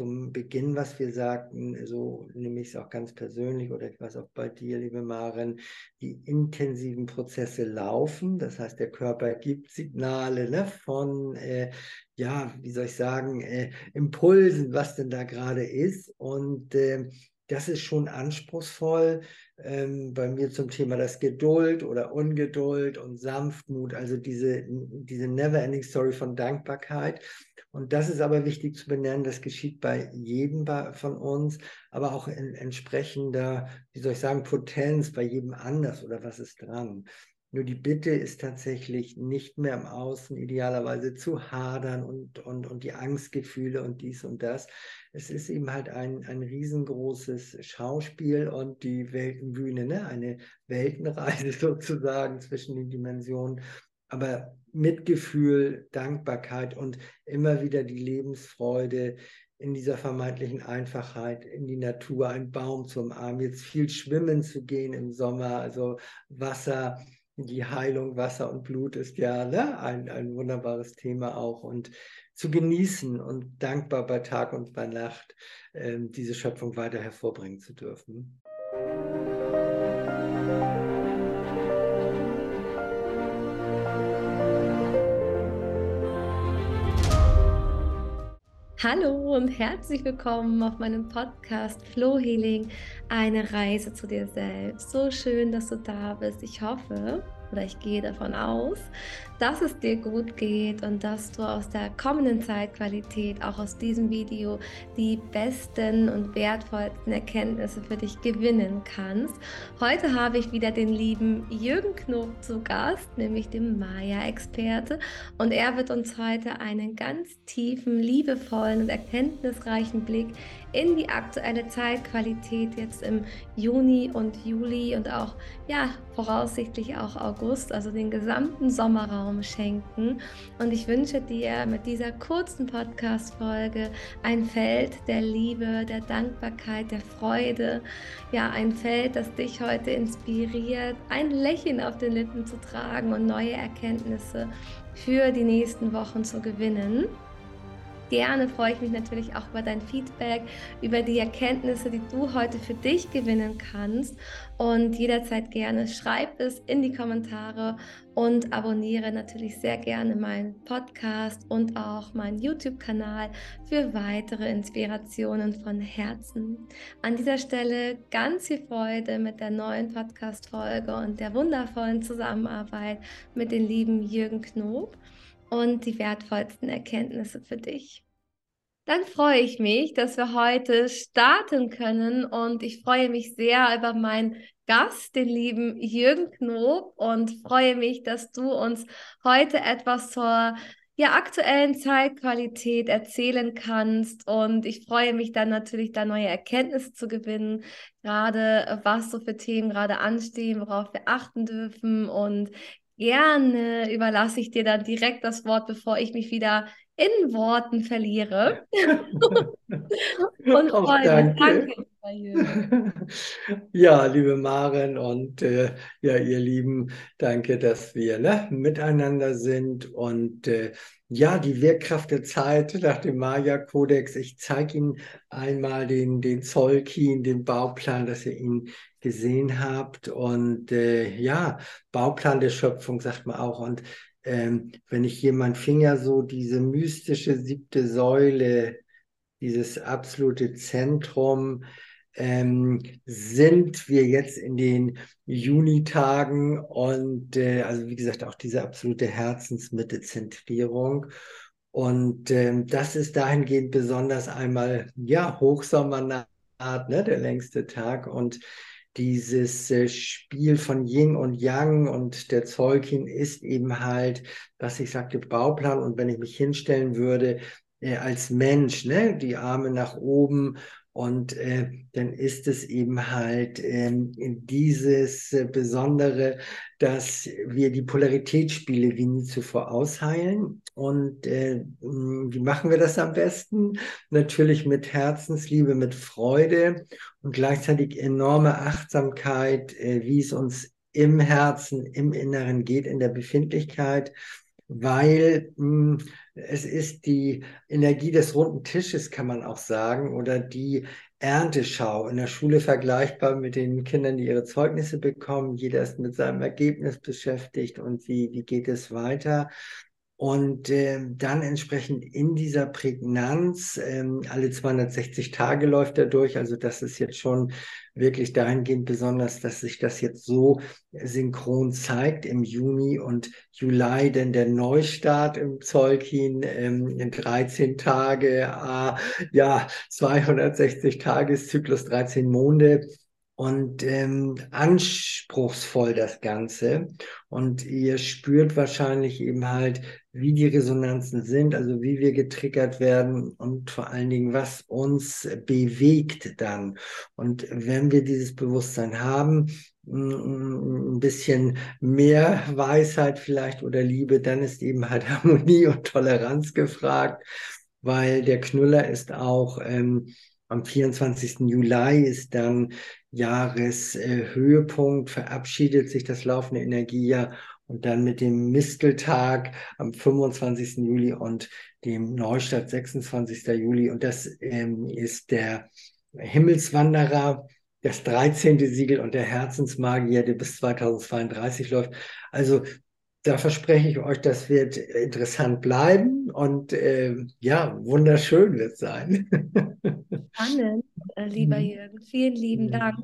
zum Beginn, was wir sagten, so nehme ich es auch ganz persönlich oder ich weiß auch bei dir, liebe Maren, die intensiven Prozesse laufen. Das heißt, der Körper gibt Signale ne, von, äh, ja, wie soll ich sagen, äh, Impulsen, was denn da gerade ist. Und äh, das ist schon anspruchsvoll. Ähm, bei mir zum Thema das Geduld oder Ungeduld und Sanftmut, also diese, diese Never-Ending Story von Dankbarkeit. Und das ist aber wichtig zu benennen, das geschieht bei jedem von uns, aber auch in entsprechender, wie soll ich sagen, Potenz bei jedem anders oder was ist dran. Nur die Bitte ist tatsächlich nicht mehr im Außen idealerweise zu hadern und, und, und die Angstgefühle und dies und das. Es ist eben halt ein, ein riesengroßes Schauspiel und die Weltenbühne, ne? eine Weltenreise sozusagen zwischen den Dimensionen. Aber Mitgefühl, Dankbarkeit und immer wieder die Lebensfreude in dieser vermeintlichen Einfachheit in die Natur, einen Baum zu umarmen, jetzt viel schwimmen zu gehen im Sommer, also Wasser die Heilung Wasser und Blut ist ja ne, ein, ein wunderbares Thema auch und zu genießen und dankbar bei Tag und bei Nacht äh, diese Schöpfung weiter hervorbringen zu dürfen. Hallo und herzlich willkommen auf meinem Podcast Flow Healing, eine Reise zu dir selbst. So schön, dass du da bist. Ich hoffe, oder ich gehe davon aus, dass es dir gut geht und dass du aus der kommenden Zeitqualität, auch aus diesem Video, die besten und wertvollsten Erkenntnisse für dich gewinnen kannst. Heute habe ich wieder den lieben Jürgen Knob zu Gast, nämlich den Maya-Experte. Und er wird uns heute einen ganz tiefen, liebevollen und erkenntnisreichen Blick in die aktuelle Zeitqualität jetzt im Juni und Juli und auch ja voraussichtlich auch August, also den gesamten Sommerraum schenken. Und ich wünsche dir mit dieser kurzen Podcast-Folge ein Feld der Liebe, der Dankbarkeit, der Freude, ja ein Feld, das dich heute inspiriert, ein Lächeln auf den Lippen zu tragen und neue Erkenntnisse für die nächsten Wochen zu gewinnen gerne freue ich mich natürlich auch über dein Feedback, über die Erkenntnisse, die du heute für dich gewinnen kannst. Und jederzeit gerne schreib es in die Kommentare und abonniere natürlich sehr gerne meinen Podcast und auch meinen YouTube-Kanal für weitere Inspirationen von Herzen. An dieser Stelle ganz viel Freude mit der neuen Podcast-Folge und der wundervollen Zusammenarbeit mit dem lieben Jürgen Knob und die wertvollsten Erkenntnisse für dich. Dann freue ich mich, dass wir heute starten können und ich freue mich sehr über meinen Gast, den lieben Jürgen Knob und freue mich, dass du uns heute etwas zur ja, aktuellen Zeitqualität erzählen kannst. Und ich freue mich dann natürlich, da neue Erkenntnisse zu gewinnen, gerade was so für Themen gerade anstehen, worauf wir achten dürfen. Und Gerne überlasse ich dir dann direkt das Wort, bevor ich mich wieder in Worten verliere. und Auch danke. danke. ja, liebe Maren und äh, ja, ihr Lieben, danke, dass wir ne, miteinander sind und äh, ja, die Wirkkraft der Zeit nach dem Maya-Kodex. Ich zeige Ihnen einmal den, den Zollkin, den Bauplan, dass ihr ihn gesehen habt. Und äh, ja, Bauplan der Schöpfung sagt man auch. Und ähm, wenn ich hier meinen Finger so diese mystische siebte Säule, dieses absolute Zentrum, ähm, sind wir jetzt in den Junitagen und äh, also wie gesagt auch diese absolute Herzensmitte Zentrierung. Und ähm, das ist dahingehend besonders einmal, ja, Hochsommernacht, ne, der längste Tag und dieses äh, Spiel von Yin und Yang und der Zeugin ist eben halt, was ich sagte, Bauplan. Und wenn ich mich hinstellen würde, äh, als Mensch, ne, die Arme nach oben und äh, dann ist es eben halt äh, dieses Besondere, dass wir die Polaritätsspiele wie nie zuvor ausheilen. Und äh, wie machen wir das am besten? Natürlich mit Herzensliebe, mit Freude und gleichzeitig enorme Achtsamkeit, äh, wie es uns im Herzen, im Inneren geht, in der Befindlichkeit, weil mh, es ist die Energie des runden Tisches, kann man auch sagen, oder die Ernteschau in der Schule vergleichbar mit den Kindern, die ihre Zeugnisse bekommen. Jeder ist mit seinem Ergebnis beschäftigt und wie, wie geht es weiter. Und äh, dann entsprechend in dieser Prägnanz, äh, alle 260 Tage läuft er durch. Also das ist jetzt schon wirklich dahingehend besonders, dass sich das jetzt so synchron zeigt im Juni und Juli, denn der Neustart im Zolkin ähm, in 13 Tage, äh, ja, 260 Tageszyklus, 13 Monde und ähm, anspruchsvoll das Ganze. Und ihr spürt wahrscheinlich eben halt, wie die Resonanzen sind, also wie wir getriggert werden und vor allen Dingen, was uns bewegt dann. Und wenn wir dieses Bewusstsein haben, ein bisschen mehr Weisheit vielleicht oder Liebe, dann ist eben halt Harmonie und Toleranz gefragt, weil der Knüller ist auch ähm, am 24. Juli ist dann Jahreshöhepunkt, verabschiedet sich das laufende Energiejahr und dann mit dem Misteltag am 25. Juli und dem Neustart 26. Juli. Und das ähm, ist der Himmelswanderer, das 13. Siegel und der Herzensmagier, der bis 2032 läuft. Also da verspreche ich euch, das wird interessant bleiben und äh, ja, wunderschön wird sein. Spannend, äh, lieber mhm. Jürgen. Vielen lieben. Dank.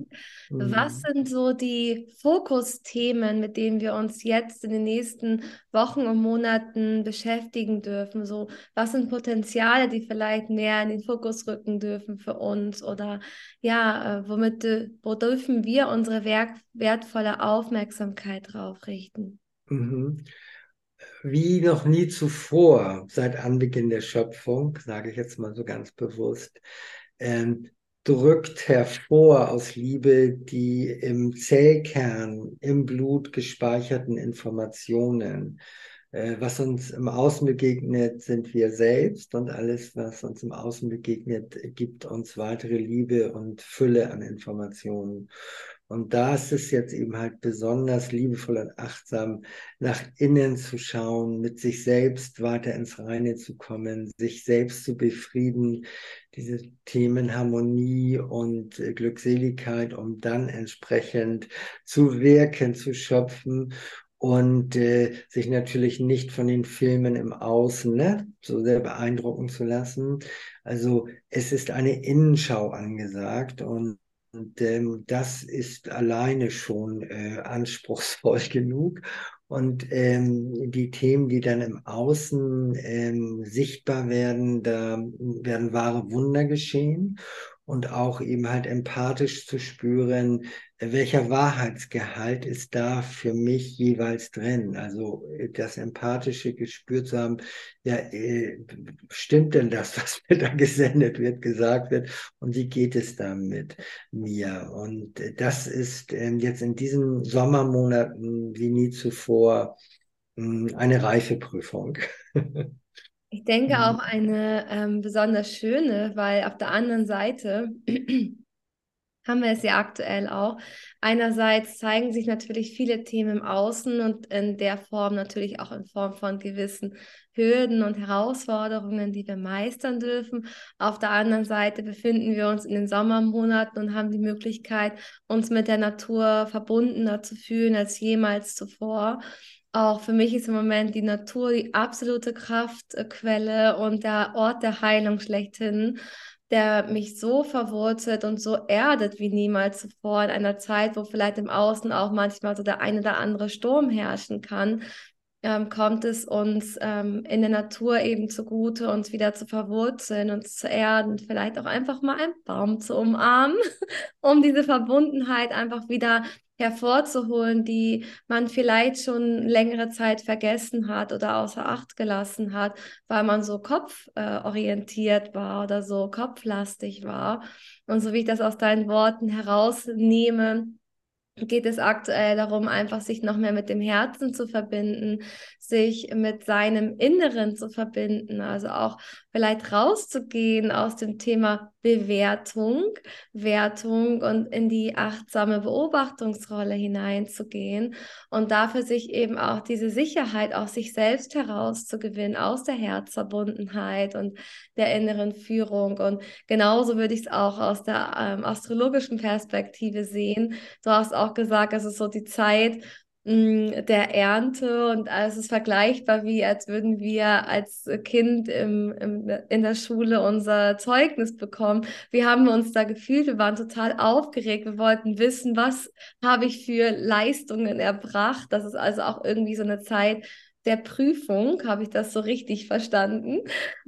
Was mhm. sind so die Fokusthemen, mit denen wir uns jetzt in den nächsten Wochen und Monaten beschäftigen dürfen? So, was sind Potenziale, die vielleicht mehr in den Fokus rücken dürfen für uns? Oder ja, äh, womit wo dürfen wir unsere wertvolle Aufmerksamkeit drauf richten? Mhm. Wie noch nie zuvor, seit Anbeginn der Schöpfung, sage ich jetzt mal so ganz bewusst, ähm, drückt hervor aus Liebe die im Zellkern, im Blut gespeicherten Informationen. Äh, was uns im Außen begegnet, sind wir selbst und alles, was uns im Außen begegnet, gibt uns weitere Liebe und Fülle an Informationen. Und da ist es jetzt eben halt besonders liebevoll und achtsam, nach innen zu schauen, mit sich selbst weiter ins Reine zu kommen, sich selbst zu befrieden, diese Themen Harmonie und äh, Glückseligkeit, um dann entsprechend zu wirken, zu schöpfen und äh, sich natürlich nicht von den Filmen im Außen ne, so sehr beeindrucken zu lassen. Also es ist eine Innenschau angesagt und und ähm, das ist alleine schon äh, anspruchsvoll genug. Und ähm, die Themen, die dann im Außen ähm, sichtbar werden, da werden wahre Wunder geschehen und auch eben halt empathisch zu spüren, welcher Wahrheitsgehalt ist da für mich jeweils drin. Also äh, das empathische Gespür zu haben, ja, äh, stimmt denn das, was mir da gesendet wird, gesagt wird und wie geht es da mit mir? Und äh, das ist ähm, jetzt in diesen Sommermonaten wie nie zuvor hm, eine Reifeprüfung. Ich denke mhm. auch eine ähm, besonders schöne, weil auf der anderen Seite haben wir es ja aktuell auch. Einerseits zeigen sich natürlich viele Themen im Außen und in der Form natürlich auch in Form von gewissen Hürden und Herausforderungen, die wir meistern dürfen. Auf der anderen Seite befinden wir uns in den Sommermonaten und haben die Möglichkeit, uns mit der Natur verbundener zu fühlen als jemals zuvor. Auch für mich ist im Moment die Natur die absolute Kraftquelle und der Ort der Heilung schlechthin, der mich so verwurzelt und so erdet wie niemals zuvor in einer Zeit, wo vielleicht im Außen auch manchmal so der eine oder andere Sturm herrschen kann, ähm, kommt es uns ähm, in der Natur eben zugute, uns wieder zu verwurzeln, uns zu erden, vielleicht auch einfach mal einen Baum zu umarmen, um diese Verbundenheit einfach wieder hervorzuholen, die man vielleicht schon längere Zeit vergessen hat oder außer Acht gelassen hat, weil man so kopforientiert war oder so kopflastig war. Und so wie ich das aus deinen Worten herausnehme, geht es aktuell darum, einfach sich noch mehr mit dem Herzen zu verbinden, sich mit seinem Inneren zu verbinden. Also auch vielleicht rauszugehen aus dem Thema Bewertung, Wertung und in die achtsame Beobachtungsrolle hineinzugehen und dafür sich eben auch diese Sicherheit aus sich selbst herauszugewinnen, aus der Herzverbundenheit und der inneren Führung. Und genauso würde ich es auch aus der ähm, astrologischen Perspektive sehen. Du hast auch gesagt, es ist so die Zeit, der Ernte und es ist vergleichbar wie, als würden wir als Kind im, im, in der Schule unser Zeugnis bekommen. Wie haben wir uns da gefühlt? Wir waren total aufgeregt. Wir wollten wissen, was habe ich für Leistungen erbracht. Das ist also auch irgendwie so eine Zeit der Prüfung, habe ich das so richtig verstanden.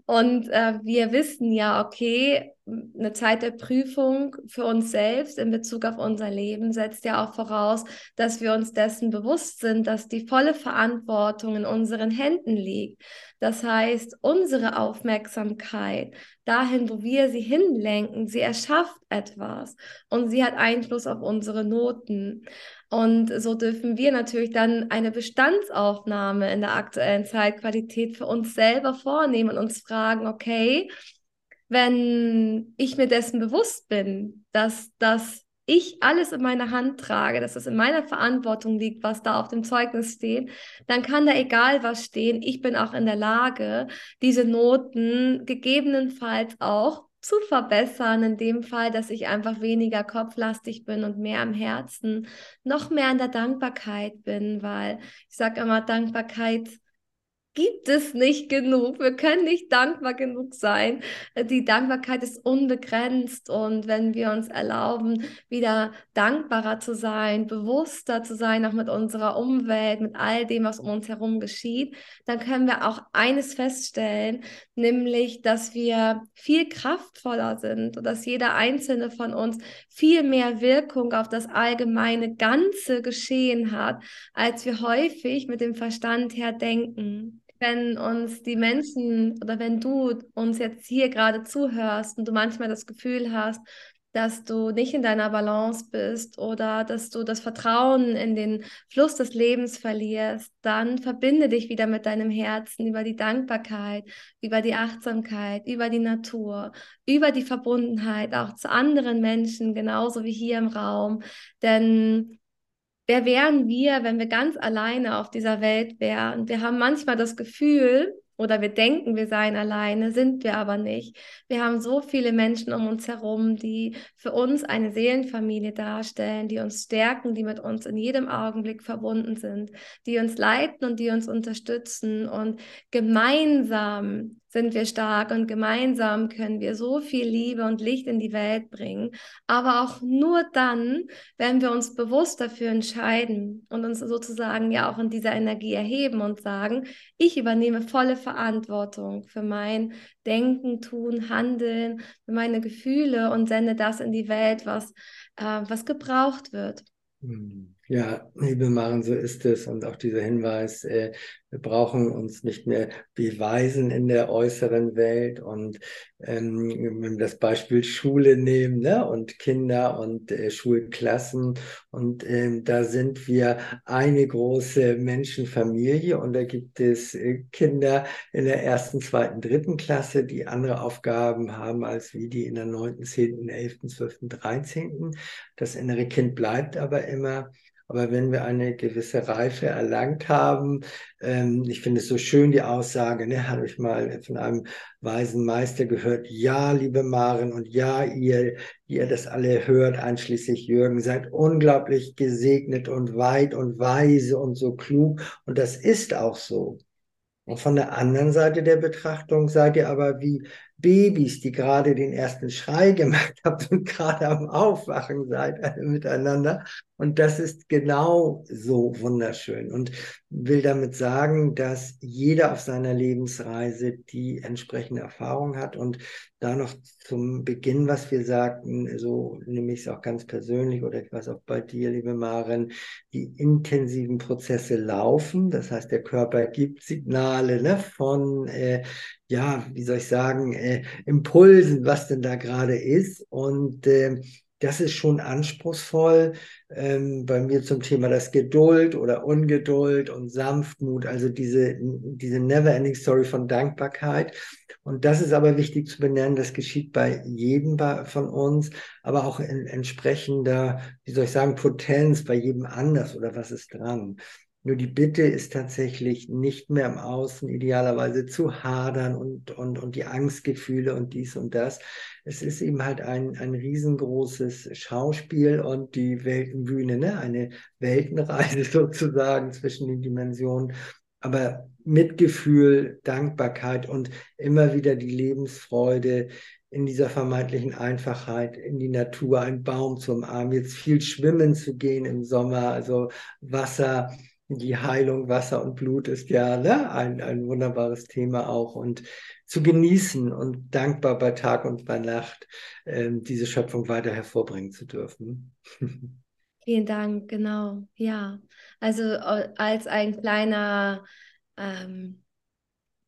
Und äh, wir wissen ja, okay, eine Zeit der Prüfung für uns selbst in Bezug auf unser Leben setzt ja auch voraus, dass wir uns dessen bewusst sind, dass die volle Verantwortung in unseren Händen liegt. Das heißt, unsere Aufmerksamkeit dahin, wo wir sie hinlenken, sie erschafft etwas und sie hat Einfluss auf unsere Noten. Und so dürfen wir natürlich dann eine Bestandsaufnahme in der aktuellen Zeitqualität für uns selber vornehmen und uns fragen, okay, wenn ich mir dessen bewusst bin, dass das ich alles in meiner Hand trage, dass es in meiner Verantwortung liegt, was da auf dem Zeugnis steht, dann kann da egal was stehen. Ich bin auch in der Lage, diese Noten gegebenenfalls auch zu verbessern, in dem Fall, dass ich einfach weniger kopflastig bin und mehr am Herzen, noch mehr an der Dankbarkeit bin, weil ich sage immer, Dankbarkeit gibt es nicht genug. Wir können nicht dankbar genug sein. Die Dankbarkeit ist unbegrenzt und wenn wir uns erlauben, wieder dankbarer zu sein, bewusster zu sein, auch mit unserer Umwelt, mit all dem, was um uns herum geschieht, dann können wir auch eines feststellen, nämlich, dass wir viel kraftvoller sind und dass jeder einzelne von uns viel mehr Wirkung auf das allgemeine ganze Geschehen hat, als wir häufig mit dem Verstand her denken wenn uns die Menschen oder wenn du uns jetzt hier gerade zuhörst und du manchmal das Gefühl hast, dass du nicht in deiner Balance bist oder dass du das Vertrauen in den Fluss des Lebens verlierst, dann verbinde dich wieder mit deinem Herzen über die Dankbarkeit, über die Achtsamkeit, über die Natur, über die Verbundenheit auch zu anderen Menschen, genauso wie hier im Raum. Denn wer wären wir, wenn wir ganz alleine auf dieser Welt wären? Wir haben manchmal das Gefühl, oder wir denken, wir seien alleine, sind wir aber nicht. Wir haben so viele Menschen um uns herum, die für uns eine Seelenfamilie darstellen, die uns stärken, die mit uns in jedem Augenblick verbunden sind, die uns leiten und die uns unterstützen und gemeinsam sind wir stark und gemeinsam können wir so viel Liebe und Licht in die Welt bringen. Aber auch nur dann, wenn wir uns bewusst dafür entscheiden und uns sozusagen ja auch in dieser Energie erheben und sagen, ich übernehme volle Verantwortung für mein Denken, Tun, Handeln, für meine Gefühle und sende das in die Welt, was, äh, was gebraucht wird. Hm. Ja, liebe Maren, so ist es. Und auch dieser Hinweis, äh, wir brauchen uns nicht mehr beweisen in der äußeren Welt. Und ähm, wenn wir das Beispiel Schule nehmen ne? und Kinder und äh, Schulklassen. Und ähm, da sind wir eine große Menschenfamilie. Und da gibt es äh, Kinder in der ersten, zweiten, dritten Klasse, die andere Aufgaben haben als wie die in der neunten, zehnten, elften, zwölften, dreizehnten. Das innere Kind bleibt aber immer. Aber wenn wir eine gewisse Reife erlangt haben, ähm, ich finde es so schön, die Aussage, ne, habe ich mal von einem weisen Meister gehört, ja, liebe Maren und ja, ihr, ihr das alle hört, einschließlich Jürgen, seid unglaublich gesegnet und weit und weise und so klug. Und das ist auch so. Und von der anderen Seite der Betrachtung seid ihr aber wie Babys, die gerade den ersten Schrei gemacht haben und gerade am Aufwachen seid alle miteinander. Und das ist genau so wunderschön und will damit sagen, dass jeder auf seiner Lebensreise die entsprechende Erfahrung hat und da noch zum Beginn, was wir sagten, so nehme ich es auch ganz persönlich oder ich weiß auch bei dir, liebe Maren, die intensiven Prozesse laufen. Das heißt, der Körper gibt Signale ne, von äh, ja, wie soll ich sagen, äh, Impulsen, was denn da gerade ist. Und äh, das ist schon anspruchsvoll. Ähm, bei mir zum Thema das Geduld oder Ungeduld und Sanftmut, also diese, diese Never-Ending Story von Dankbarkeit. Und das ist aber wichtig zu benennen, das geschieht bei jedem von uns, aber auch in entsprechender, wie soll ich sagen, Potenz bei jedem anders oder was ist dran. Nur die Bitte ist tatsächlich nicht mehr im Außen idealerweise zu hadern und, und, und die Angstgefühle und dies und das. Es ist eben halt ein, ein riesengroßes Schauspiel und die Weltenbühne, ne? eine Weltenreise sozusagen zwischen den Dimensionen. Aber Mitgefühl, Dankbarkeit und immer wieder die Lebensfreude in dieser vermeintlichen Einfachheit, in die Natur, einen Baum zu umarmen, jetzt viel schwimmen zu gehen im Sommer, also Wasser die Heilung, Wasser und Blut ist ja ne, ein, ein wunderbares Thema auch und zu genießen und dankbar bei Tag und bei Nacht ähm, diese Schöpfung weiter hervorbringen zu dürfen. Vielen Dank, genau, ja. Also als ein kleiner, ähm,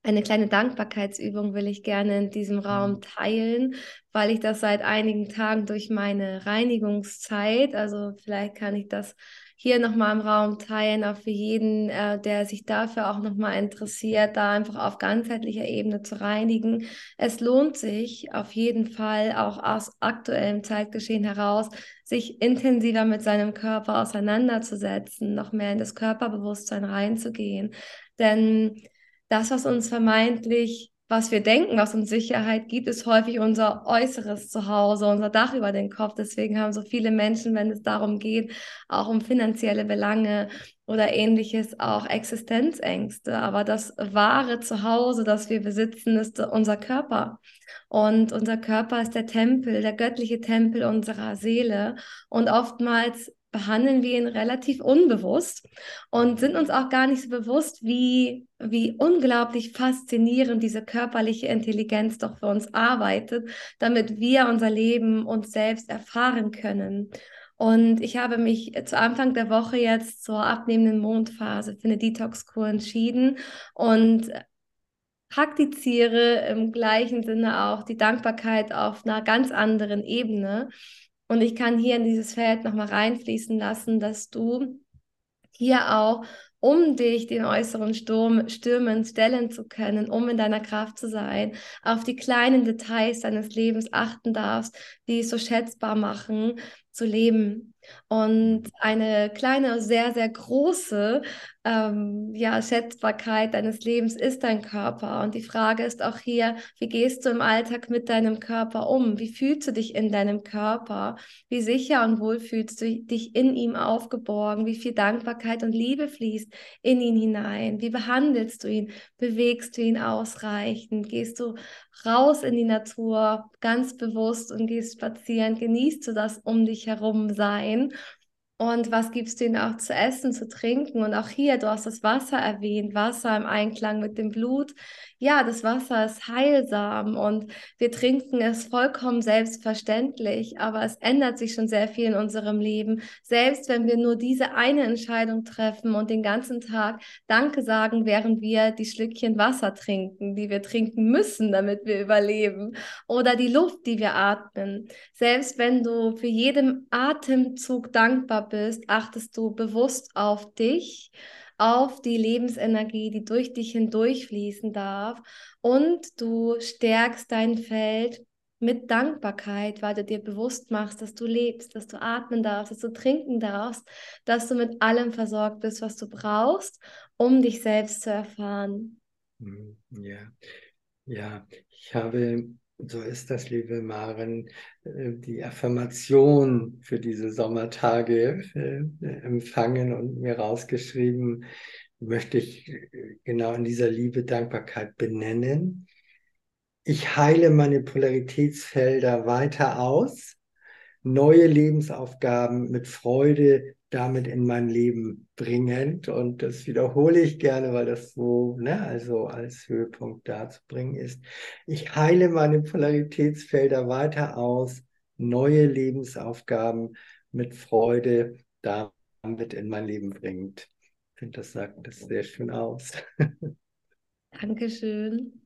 eine kleine Dankbarkeitsübung will ich gerne in diesem Raum mhm. teilen, weil ich das seit einigen Tagen durch meine Reinigungszeit, also vielleicht kann ich das hier nochmal im Raum teilen, auch für jeden, äh, der sich dafür auch nochmal interessiert, da einfach auf ganzheitlicher Ebene zu reinigen. Es lohnt sich auf jeden Fall auch aus aktuellem Zeitgeschehen heraus, sich intensiver mit seinem Körper auseinanderzusetzen, noch mehr in das Körperbewusstsein reinzugehen. Denn das, was uns vermeintlich was wir denken, was uns Sicherheit gibt, ist häufig unser äußeres Zuhause, unser Dach über den Kopf. Deswegen haben so viele Menschen, wenn es darum geht, auch um finanzielle Belange oder ähnliches, auch Existenzängste. Aber das wahre Zuhause, das wir besitzen, ist unser Körper. Und unser Körper ist der Tempel, der göttliche Tempel unserer Seele. Und oftmals behandeln wir ihn relativ unbewusst und sind uns auch gar nicht so bewusst, wie, wie unglaublich faszinierend diese körperliche Intelligenz doch für uns arbeitet, damit wir unser Leben uns selbst erfahren können. Und ich habe mich zu Anfang der Woche jetzt zur abnehmenden Mondphase für eine Detox-Kur entschieden und praktiziere im gleichen Sinne auch die Dankbarkeit auf einer ganz anderen Ebene. Und ich kann hier in dieses Feld nochmal reinfließen lassen, dass du hier auch, um dich den äußeren Sturm, Stürmen stellen zu können, um in deiner Kraft zu sein, auf die kleinen Details deines Lebens achten darfst, die es so schätzbar machen, zu leben. Und eine kleine, sehr, sehr große ähm, ja, Schätzbarkeit deines Lebens ist dein Körper. Und die Frage ist auch hier, wie gehst du im Alltag mit deinem Körper um? Wie fühlst du dich in deinem Körper? Wie sicher und wohl fühlst du dich in ihm aufgeborgen? Wie viel Dankbarkeit und Liebe fließt in ihn hinein? Wie behandelst du ihn? Bewegst du ihn ausreichend? Gehst du raus in die Natur ganz bewusst und gehst spazieren? Genießt du das um dich herum sein? Und was gibst du ihnen auch zu essen, zu trinken? Und auch hier, du hast das Wasser erwähnt, Wasser im Einklang mit dem Blut. Ja, das Wasser ist heilsam und wir trinken es vollkommen selbstverständlich, aber es ändert sich schon sehr viel in unserem Leben. Selbst wenn wir nur diese eine Entscheidung treffen und den ganzen Tag Danke sagen, während wir die Schlückchen Wasser trinken, die wir trinken müssen, damit wir überleben. Oder die Luft, die wir atmen. Selbst wenn du für jeden Atemzug dankbar bist, achtest du bewusst auf dich, auf die Lebensenergie, die durch dich hindurchfließen darf und du stärkst dein Feld mit Dankbarkeit, weil du dir bewusst machst, dass du lebst, dass du atmen darfst, dass du trinken darfst, dass du mit allem versorgt bist, was du brauchst, um dich selbst zu erfahren. Hm, ja, ja, ich habe so ist das, liebe Maren, äh, die Affirmation für diese Sommertage äh, empfangen und mir rausgeschrieben, möchte ich äh, genau in dieser Liebe Dankbarkeit benennen. Ich heile meine Polaritätsfelder weiter aus, neue Lebensaufgaben mit Freude damit in mein Leben bringend. Und das wiederhole ich gerne, weil das so, ne, also als Höhepunkt darzubringen ist. Ich heile meine Polaritätsfelder weiter aus, neue Lebensaufgaben mit Freude damit in mein Leben bringt. Ich finde, das sagt das sehr schön aus. Dankeschön.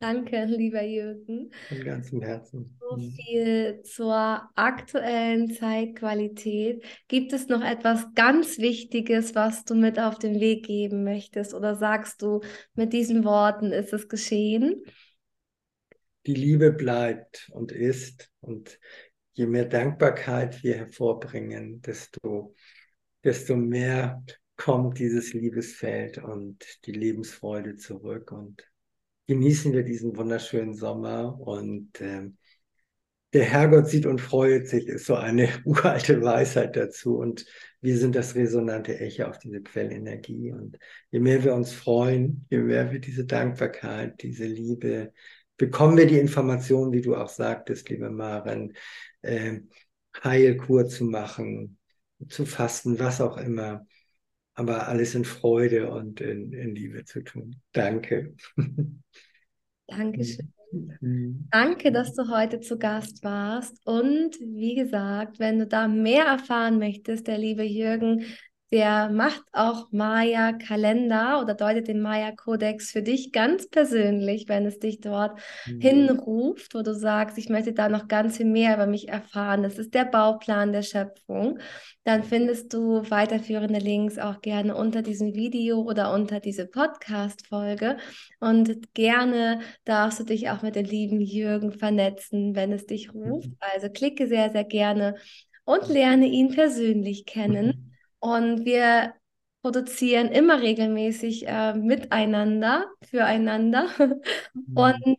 Danke, lieber Jürgen. Von ganzem Herzen. So viel zur aktuellen Zeitqualität. Gibt es noch etwas ganz Wichtiges, was du mit auf den Weg geben möchtest? Oder sagst du, mit diesen Worten ist es geschehen? Die Liebe bleibt und ist. Und je mehr Dankbarkeit wir hervorbringen, desto, desto mehr kommt dieses Liebesfeld und die Lebensfreude zurück. Und genießen wir diesen wunderschönen Sommer und äh, der Herrgott sieht und freut sich, ist so eine uralte Weisheit dazu. Und wir sind das resonante Echo auf diese Quellenergie. Und je mehr wir uns freuen, je mehr wir diese Dankbarkeit, diese Liebe, bekommen wir die Informationen, wie du auch sagtest, liebe Maren, äh, Heilkur zu machen, zu fasten, was auch immer. Aber alles in Freude und in, in Liebe zu tun. Danke. Dankeschön. Mhm. Danke, dass du heute zu Gast warst. Und wie gesagt, wenn du da mehr erfahren möchtest, der liebe Jürgen der macht auch Maya-Kalender oder deutet den Maya-Kodex für dich ganz persönlich, wenn es dich dort mhm. hinruft, wo du sagst, ich möchte da noch ganz viel mehr über mich erfahren. Das ist der Bauplan der Schöpfung. Dann findest du weiterführende Links auch gerne unter diesem Video oder unter diese Podcast-Folge. Und gerne darfst du dich auch mit dem lieben Jürgen vernetzen, wenn es dich ruft. Mhm. Also klicke sehr, sehr gerne und lerne ihn persönlich kennen. Und wir produzieren immer regelmäßig äh, miteinander, füreinander mhm. und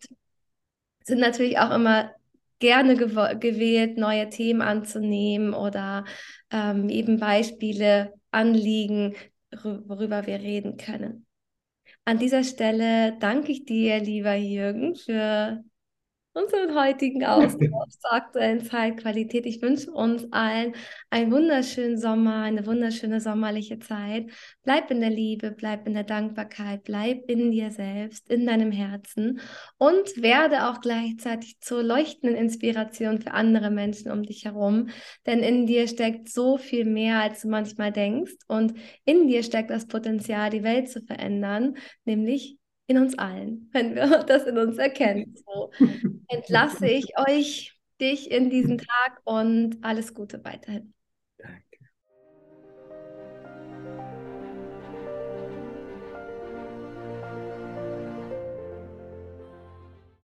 sind natürlich auch immer gerne gewählt, neue Themen anzunehmen oder ähm, eben Beispiele, Anliegen, worüber wir reden können. An dieser Stelle danke ich dir, lieber Jürgen, für unseren heutigen Austausch zur aktuellen Zeitqualität. Ich wünsche uns allen einen wunderschönen Sommer, eine wunderschöne sommerliche Zeit. Bleib in der Liebe, bleib in der Dankbarkeit, bleib in dir selbst, in deinem Herzen und werde auch gleichzeitig zur leuchtenden Inspiration für andere Menschen um dich herum. Denn in dir steckt so viel mehr, als du manchmal denkst. Und in dir steckt das Potenzial, die Welt zu verändern, nämlich in uns allen, wenn wir das in uns erkennen. So entlasse ich euch, dich in diesen Tag und alles Gute weiterhin.